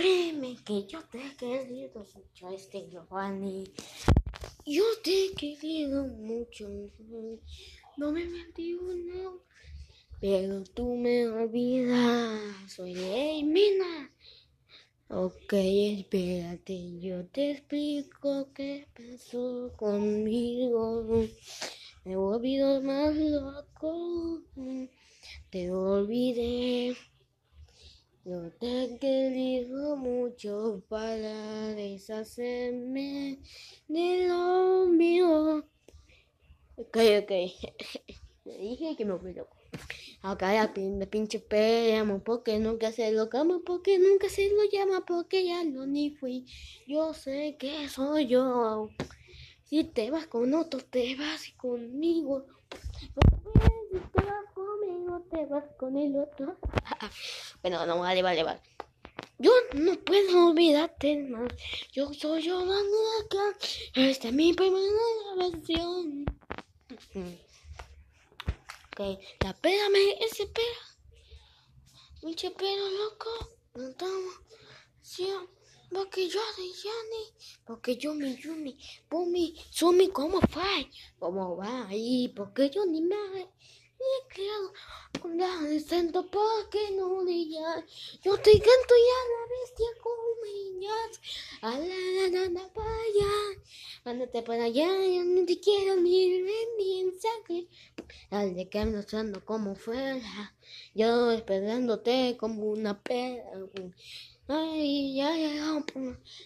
créeme que yo te he querido mucho, este Giovanni. Yo te he querido mucho, 2021. Pero tú me olvidas, soy de Mina. Ok, espérate, yo te explico qué pasó conmigo. Me olvido más loco, te olvidé. Yo te querido mucho para deshacerme de lo mío. Ok, ok. Le dije que me olvidó. Acá ya me pinche llamo porque nunca se lo cama, porque nunca se lo llama, porque ya no ni fui. Yo sé que soy yo. Si te vas con otro, te vas conmigo. Si te vas con el otro. bueno, no, vale, vale, vale. Yo no puedo olvidarte más. Yo soy yo, acá. Esta es mi primera versión. Ok, la pégame ese pera. Pinche pero loco. No estamos. Sí, porque yo soy Johnny. Porque yo me Yumi. Bumi, Sumi, ¿cómo fue? ¿Cómo va ahí? Porque yo ni me creado con la de santo porque no le ya. Yo te canto ya la bestia con niñas. A la la la vaya. Ándate para allá, yo no te quiero ni ver ni en sangre. Dale que mostrando como fuera. Yo esperándote como una perra. Ay, ay, ay,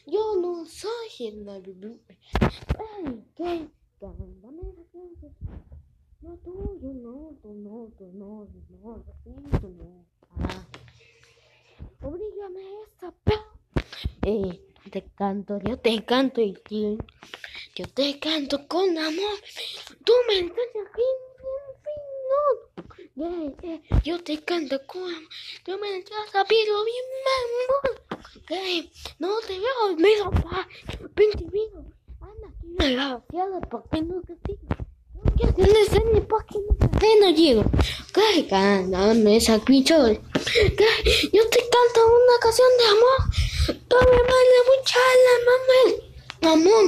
yo no soy el Ay, qué No, tú, yo no, tú no, tú no, no, tú no. Ah. Obrígame esta Eh, te canto, yo te canto y yo te canto con amor. Tú me enseñas fin, fin, fin, no. Yeah, yeah. Yo te canto con amor. Tú me has sabido bien, mamón. Okay. No te veo, mi papá. Pinche vino. Anda, aquí me la vaciada, ¿por qué no castigo? Yo te le enseño, ¿por qué no llego. Okay, cántame esa picho. Okay. Yo te canto una canción de amor. Tome más de mucha la mamá. Mamón.